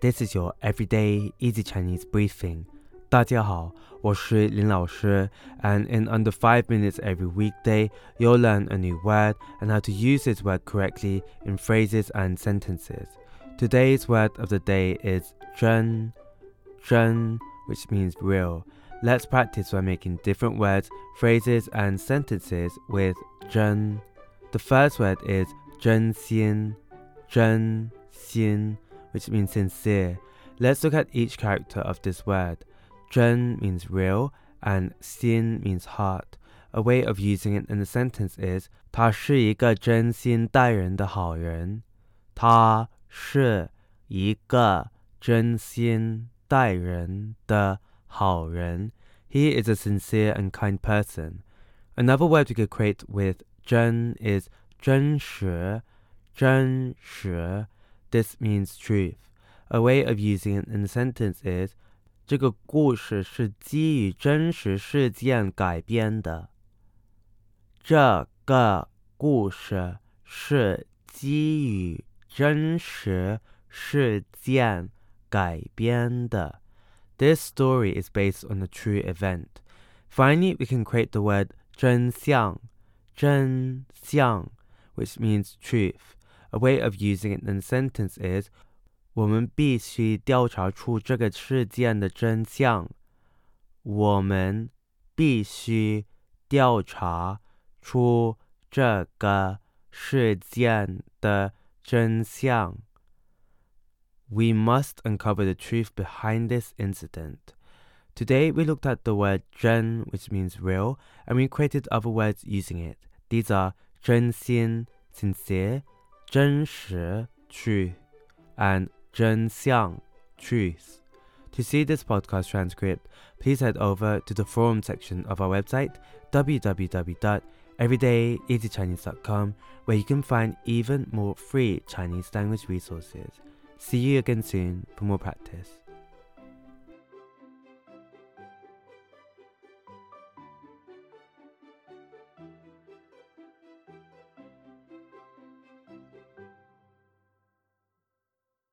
This is your everyday easy Chinese briefing. 大家好，我是林老师, and in under 5 minutes every weekday, you'll learn a new word and how to use this word correctly in phrases and sentences. Today's word of the day is 真,真, which means real. Let's practice by making different words, phrases, and sentences with 真. The first word is 真心,真心 which means sincere. Let's look at each character of this word. 真 means real and 心 means heart. A way of using it in a sentence is 他是一个真心待人的好人。他是一个真心待人的好人。He is a sincere and kind person. Another word we could create with 真 is 真实，真实 this means truth. A way of using it in a sentence is 这个故事是基于真实事件改编的。这个故事是基于真实事件改编的。This story is based on a true event. Finally, we can create the word 真相,真相, which means truth. A way of using it in a sentence is 我们必须调查出这个事件的真相。我们必须调查出这个事件的真相。We must uncover the truth behind this incident. Today we looked at the word 真 which means real and we created other words using it. These are 真心 sincere 真实 truth and 真相 truth. To see this podcast transcript, please head over to the forum section of our website www.everydayeasychinese.com where you can find even more free Chinese language resources. See you again soon for more practice.